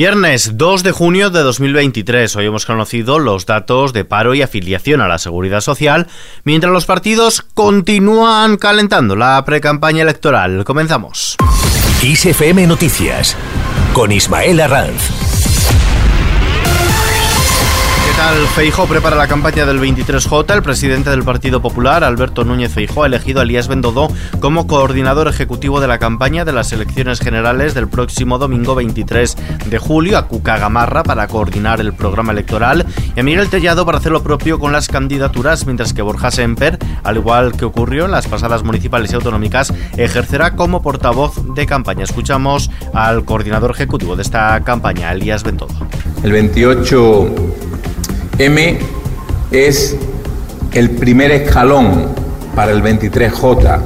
Viernes 2 de junio de 2023. Hoy hemos conocido los datos de paro y afiliación a la seguridad social, mientras los partidos continúan calentando la precampaña electoral. Comenzamos. ISFM Noticias con Ismael Arranz. Feijó prepara la campaña del 23J. El presidente del Partido Popular, Alberto Núñez Feijó, ha elegido a Elías Bendodó como coordinador ejecutivo de la campaña de las elecciones generales del próximo domingo 23 de julio, a Cuca Gamarra para coordinar el programa electoral y a Miguel Tellado para hacer lo propio con las candidaturas, mientras que Borja Semper, al igual que ocurrió en las pasadas municipales y autonómicas, ejercerá como portavoz de campaña. Escuchamos al coordinador ejecutivo de esta campaña, Elías Bendodó. El 28 M es el primer escalón para el 23J.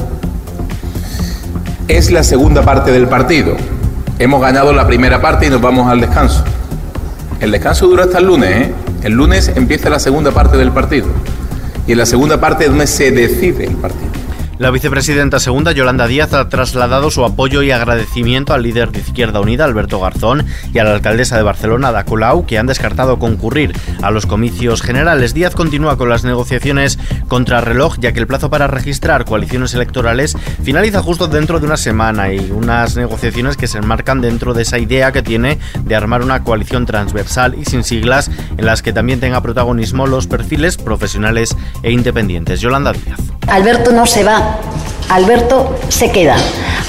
Es la segunda parte del partido. Hemos ganado la primera parte y nos vamos al descanso. El descanso dura hasta el lunes. ¿eh? El lunes empieza la segunda parte del partido. Y en la segunda parte es donde se decide el partido. La vicepresidenta segunda, Yolanda Díaz, ha trasladado su apoyo y agradecimiento al líder de Izquierda Unida, Alberto Garzón, y a la alcaldesa de Barcelona, Ada Colau, que han descartado concurrir a los comicios generales. Díaz continúa con las negociaciones contra reloj, ya que el plazo para registrar coaliciones electorales finaliza justo dentro de una semana y unas negociaciones que se enmarcan dentro de esa idea que tiene de armar una coalición transversal y sin siglas en las que también tenga protagonismo los perfiles profesionales e independientes. Yolanda Díaz. Alberto no se va, Alberto se queda.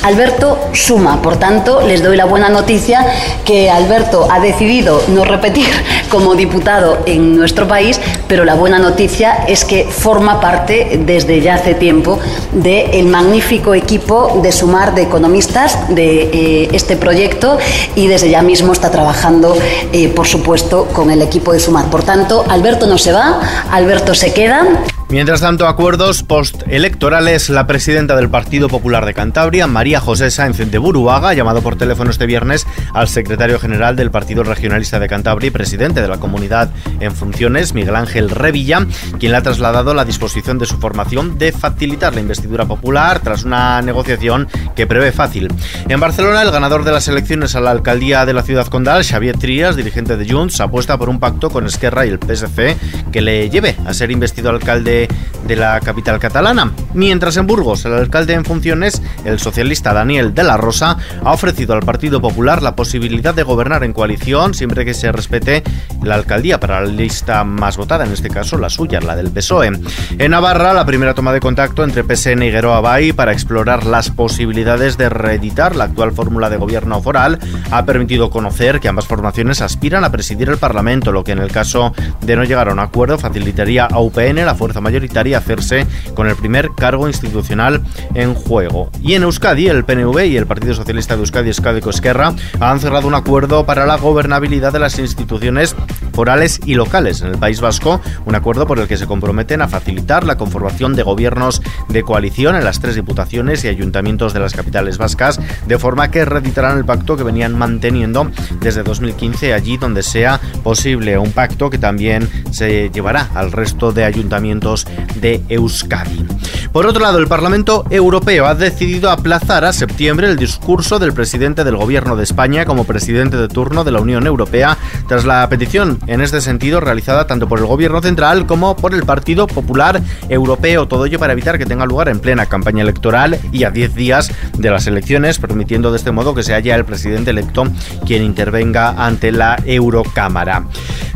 Alberto suma, por tanto, les doy la buena noticia que Alberto ha decidido no repetir como diputado en nuestro país, pero la buena noticia es que forma parte desde ya hace tiempo del magnífico equipo de Sumar de economistas de eh, este proyecto y desde ya mismo está trabajando, eh, por supuesto, con el equipo de Sumar. Por tanto, Alberto no se va, Alberto se queda. Mientras tanto, acuerdos postelectorales, la presidenta del Partido Popular de Cantabria, María José Sáenz de Buruaga, ha llamado por teléfono este viernes al secretario general del Partido Regionalista de Cantabria y presidente de la comunidad en funciones, Miguel Ángel Revilla, quien le ha trasladado la disposición de su formación de facilitar la investidura popular tras una negociación que prevé fácil. En Barcelona, el ganador de las elecciones a la alcaldía de la ciudad condal, Xavier Trias, dirigente de Junts, apuesta por un pacto con Esquerra y el PSC que le lleve a ser investido alcalde de, la capital catalana. Mientras en Burgos, el alcalde en funciones, el socialista Daniel de la Rosa, ha ofrecido al Partido Popular la posibilidad de gobernar en coalición siempre que se respete la alcaldía para la lista más votada, en este caso la suya, la del PSOE. En Navarra, la primera toma de contacto entre PSN y Gueroa Bay para explorar las posibilidades de reeditar la actual fórmula de gobierno foral ha permitido conocer que ambas formaciones aspiran a presidir el Parlamento, lo que en el caso de no llegar a un acuerdo facilitaría a UPN, la fuerza mayoritaria hacerse con el primer cargo institucional en juego. Y en Euskadi, el PNV y el Partido Socialista de Euskadi, Euskadi Esquerra, han cerrado un acuerdo para la gobernabilidad de las instituciones forales y locales en el País Vasco, un acuerdo por el que se comprometen a facilitar la conformación de gobiernos de coalición en las tres diputaciones y ayuntamientos de las capitales vascas, de forma que reeditarán el pacto que venían manteniendo desde 2015 allí donde sea posible, un pacto que también se llevará al resto de ayuntamientos de Euskadi. Por otro lado, el Parlamento Europeo ha decidido aplazar a septiembre el discurso del presidente del Gobierno de España como presidente de turno de la Unión Europea tras la petición en este sentido realizada tanto por el Gobierno central como por el Partido Popular Europeo. Todo ello para evitar que tenga lugar en plena campaña electoral y a 10 días de las elecciones, permitiendo de este modo que sea ya el presidente electo quien intervenga ante la Eurocámara.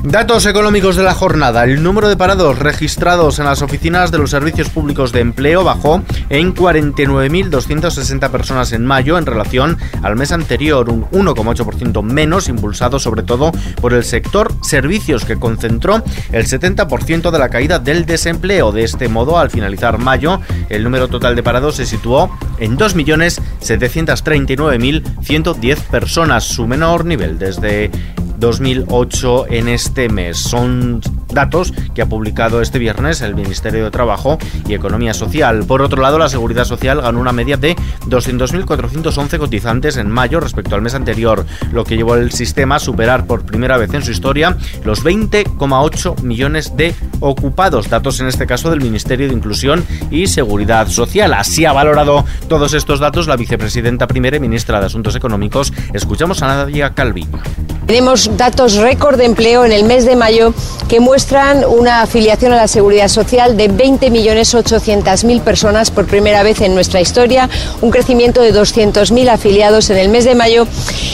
Datos económicos de la jornada. El número de parados registrados en las oficinas de los servicios públicos de empleo bajó en 49.260 personas en mayo en relación al mes anterior, un 1,8% menos, impulsado sobre todo por el sector servicios que concentró el 70% de la caída del desempleo. De este modo, al finalizar mayo, el número total de parados se situó en 2.739.110 personas, su menor nivel desde 2008 en este mes. Son datos que ha publicado este viernes el Ministerio de Trabajo y Economía Social. Por otro lado, la Seguridad Social ganó una media de 200.411 cotizantes en mayo respecto al mes anterior, lo que llevó el sistema a superar por primera vez en su historia los 20,8 millones de ocupados, datos en este caso del Ministerio de Inclusión y Seguridad Social. Así ha valorado todos estos datos la vicepresidenta primera y ministra de Asuntos Económicos. Escuchamos a Nadia Calviño. Tenemos datos récord de empleo en el mes de mayo que muestran una afiliación a la seguridad social de 20.800.000 personas por primera vez en nuestra historia, un crecimiento de 200.000 afiliados en el mes de mayo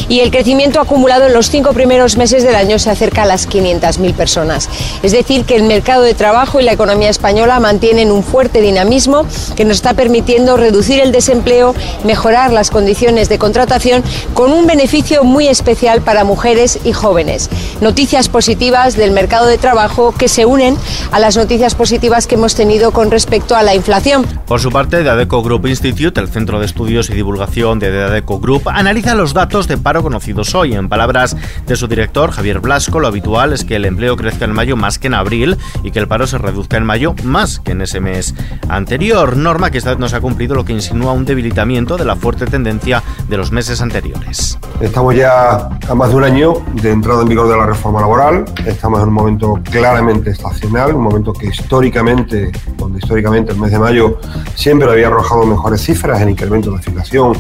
y el crecimiento acumulado en los cinco primeros meses del año se acerca a las 500.000 personas. Es decir, que el mercado de trabajo y la economía española mantienen un fuerte dinamismo que nos está permitiendo reducir el desempleo, mejorar las condiciones de contratación con un beneficio muy especial para mujeres y jóvenes. Noticias positivas del mercado de trabajo que se unen a las noticias positivas que hemos tenido con respecto a la inflación. Por su parte, The Adeco Group Institute, el Centro de Estudios y Divulgación de The Adeco Group, analiza los datos de paro conocidos hoy. En palabras de su director, Javier Blasco, lo habitual es que el empleo crezca en mayo más que en abril y que el paro se reduzca en mayo más que en ese mes anterior. Norma que esta vez no se ha cumplido, lo que insinúa un debilitamiento de la fuerte tendencia de los meses anteriores. Estamos ya a más de un año de entrada en vigor de la reforma laboral. Estamos en un momento claramente estacional, un momento que históricamente, donde históricamente el mes de mayo siempre había arrojado mejores cifras en incremento de la inflación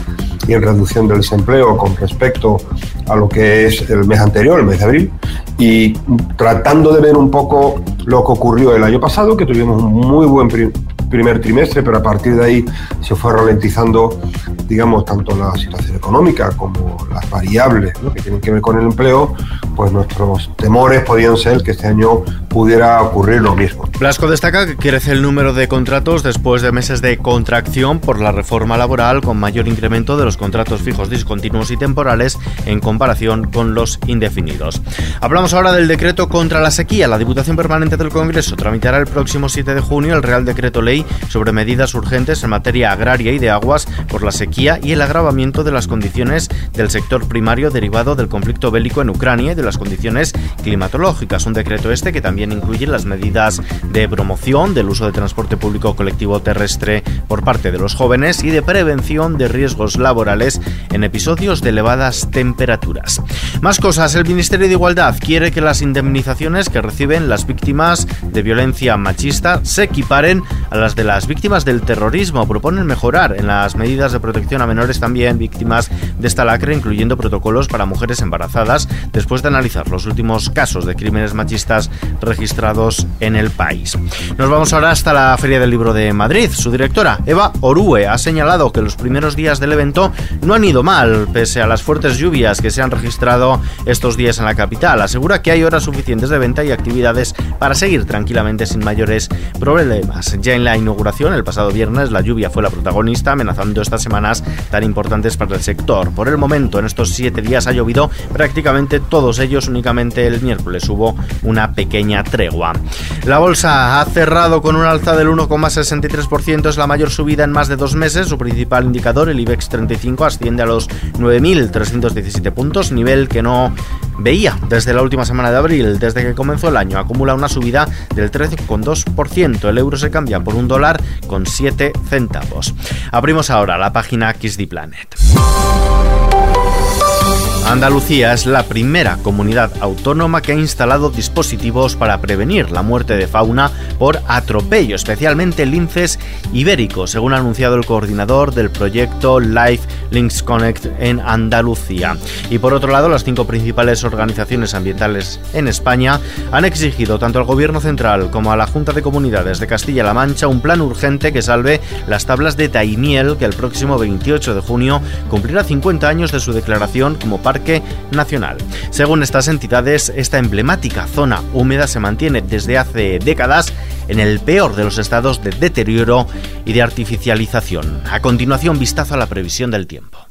y en reducción del desempleo con respecto a lo que es el mes anterior, el mes de abril, y tratando de ver un poco lo que ocurrió el año pasado, que tuvimos un muy buen primer trimestre, pero a partir de ahí se fue ralentizando, digamos, tanto la situación económica como las variables que tienen que ver con el empleo, pues nuestros temores podían ser que este año pudiera ocurrir lo mismo. Blasco destaca que crece el número de contratos después de meses de contracción por la reforma laboral con mayor incremento de los contratos fijos discontinuos y temporales en comparación con los indefinidos. Hablamos ahora del decreto contra la sequía. La Diputación Permanente del Congreso tramitará el próximo 7 de junio el Real Decreto Ley sobre medidas urgentes en materia agraria y de aguas por la sequía y el agravamiento de las condiciones del sector primario derivado del conflicto bélico en Ucrania y de las condiciones climatológicas. Un decreto este que también incluye las medidas de promoción del uso de transporte público colectivo terrestre por parte de los jóvenes y de prevención de riesgos laborales en episodios de elevadas temperaturas. Más cosas, el Ministerio de Igualdad quiere que las indemnizaciones que reciben las víctimas de violencia machista se equiparen a las de las víctimas del terrorismo. Proponen mejorar en las medidas de protección a menores también víctimas de esta lacra, incluyendo protocolos para mujeres embarazadas, después de analizar los últimos casos de crímenes machistas registrados en el país. Nos vamos ahora hasta la Feria del Libro de Madrid. Su directora, Eva Orue, ha señalado que los primeros días del evento no han ido mal, pese a las fuertes lluvias que se han registrado estos días en la capital. Asegura que hay horas suficientes de venta y actividades para seguir tranquilamente sin mayores problemas. Ya en la inauguración, el pasado viernes, la lluvia fue la protagonista, amenazando estas semanas tan importantes para el sector. Por el momento, en estos siete días ha llovido prácticamente todos ellos, únicamente el miércoles hubo una pequeña tregua. La bolsa ha cerrado con un alza del 1,63%, es la mayor subida en más de dos meses. Su principal indicador, el IBEX 35, asciende a los 9.317 puntos, nivel que no veía desde la última semana de abril. Desde que comenzó el año acumula una subida del 13,2%. El euro se cambia por un dólar con 7 centavos. Abrimos ahora la página the Planet. Andalucía es la primera comunidad autónoma que ha instalado dispositivos para prevenir la muerte de fauna por atropello, especialmente linces ibéricos, según ha anunciado el coordinador del proyecto Life Links Connect en Andalucía. Y por otro lado, las cinco principales organizaciones ambientales en España han exigido tanto al Gobierno central como a la Junta de Comunidades de Castilla-La Mancha un plan urgente que salve las tablas de Taimiel, que el próximo 28 de junio cumplirá 50 años de su declaración como parte Nacional. Según estas entidades, esta emblemática zona húmeda se mantiene desde hace décadas en el peor de los estados de deterioro y de artificialización. A continuación, vistazo a la previsión del tiempo.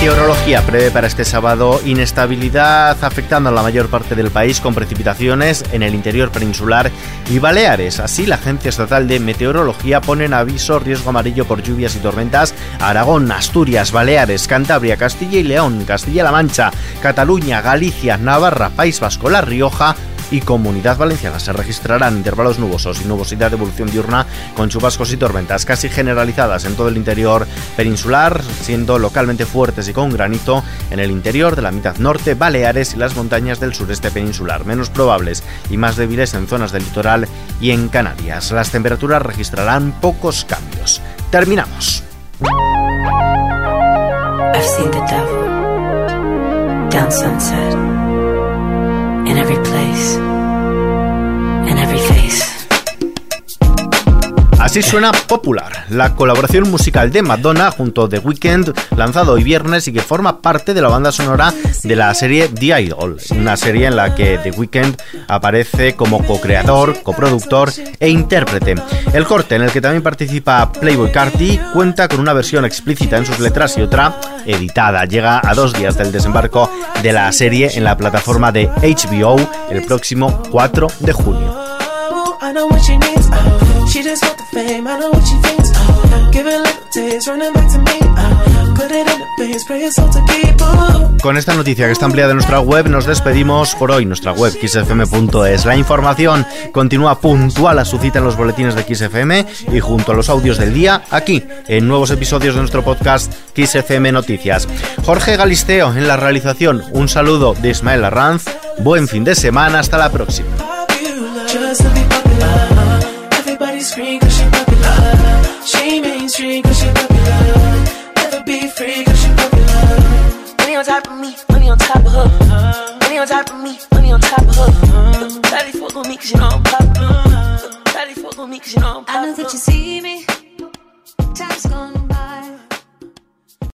Meteorología prevé para este sábado inestabilidad afectando a la mayor parte del país con precipitaciones en el interior peninsular y Baleares. Así, la Agencia Estatal de Meteorología pone en aviso riesgo amarillo por lluvias y tormentas a Aragón, Asturias, Baleares, Cantabria, Castilla y León, Castilla-La Mancha, Cataluña, Galicia, Navarra, País Vasco, La Rioja, y Comunidad Valenciana. Se registrarán intervalos nubosos y nubosidad de evolución diurna con chubascos y tormentas casi generalizadas en todo el interior peninsular, siendo localmente fuertes y con granito en el interior de la mitad norte, Baleares y las montañas del sureste peninsular, menos probables y más débiles en zonas del litoral y en Canarias. Las temperaturas registrarán pocos cambios. Terminamos. in every place, Así suena Popular, la colaboración musical de Madonna junto a The Weeknd, lanzado hoy viernes y que forma parte de la banda sonora de la serie The Idol, una serie en la que The Weeknd aparece como co-creador, coproductor e intérprete. El corte, en el que también participa Playboy Carti, cuenta con una versión explícita en sus letras y otra editada. Llega a dos días del desembarco de la serie en la plataforma de HBO el próximo 4 de junio. She just want the fame, I know what she thinks. Oh, give it a little taste, running back to me. Oh, put it in the base, pray it's all to keep. Oh. Con esta noticia que está ampliada en nuestra web, nos despedimos por hoy. Nuestra web, xfm.es. La información continúa puntual a su cita en los boletines de XFM y junto a los audios del día, aquí, en nuevos episodios de nuestro podcast XFM Noticias. Jorge Galisteo en la realización. Un saludo de Ismael Arranz. Buen fin de semana. Hasta la próxima. Top of me, money on top of her. I'm. Daddy fuck with me cause you know I'm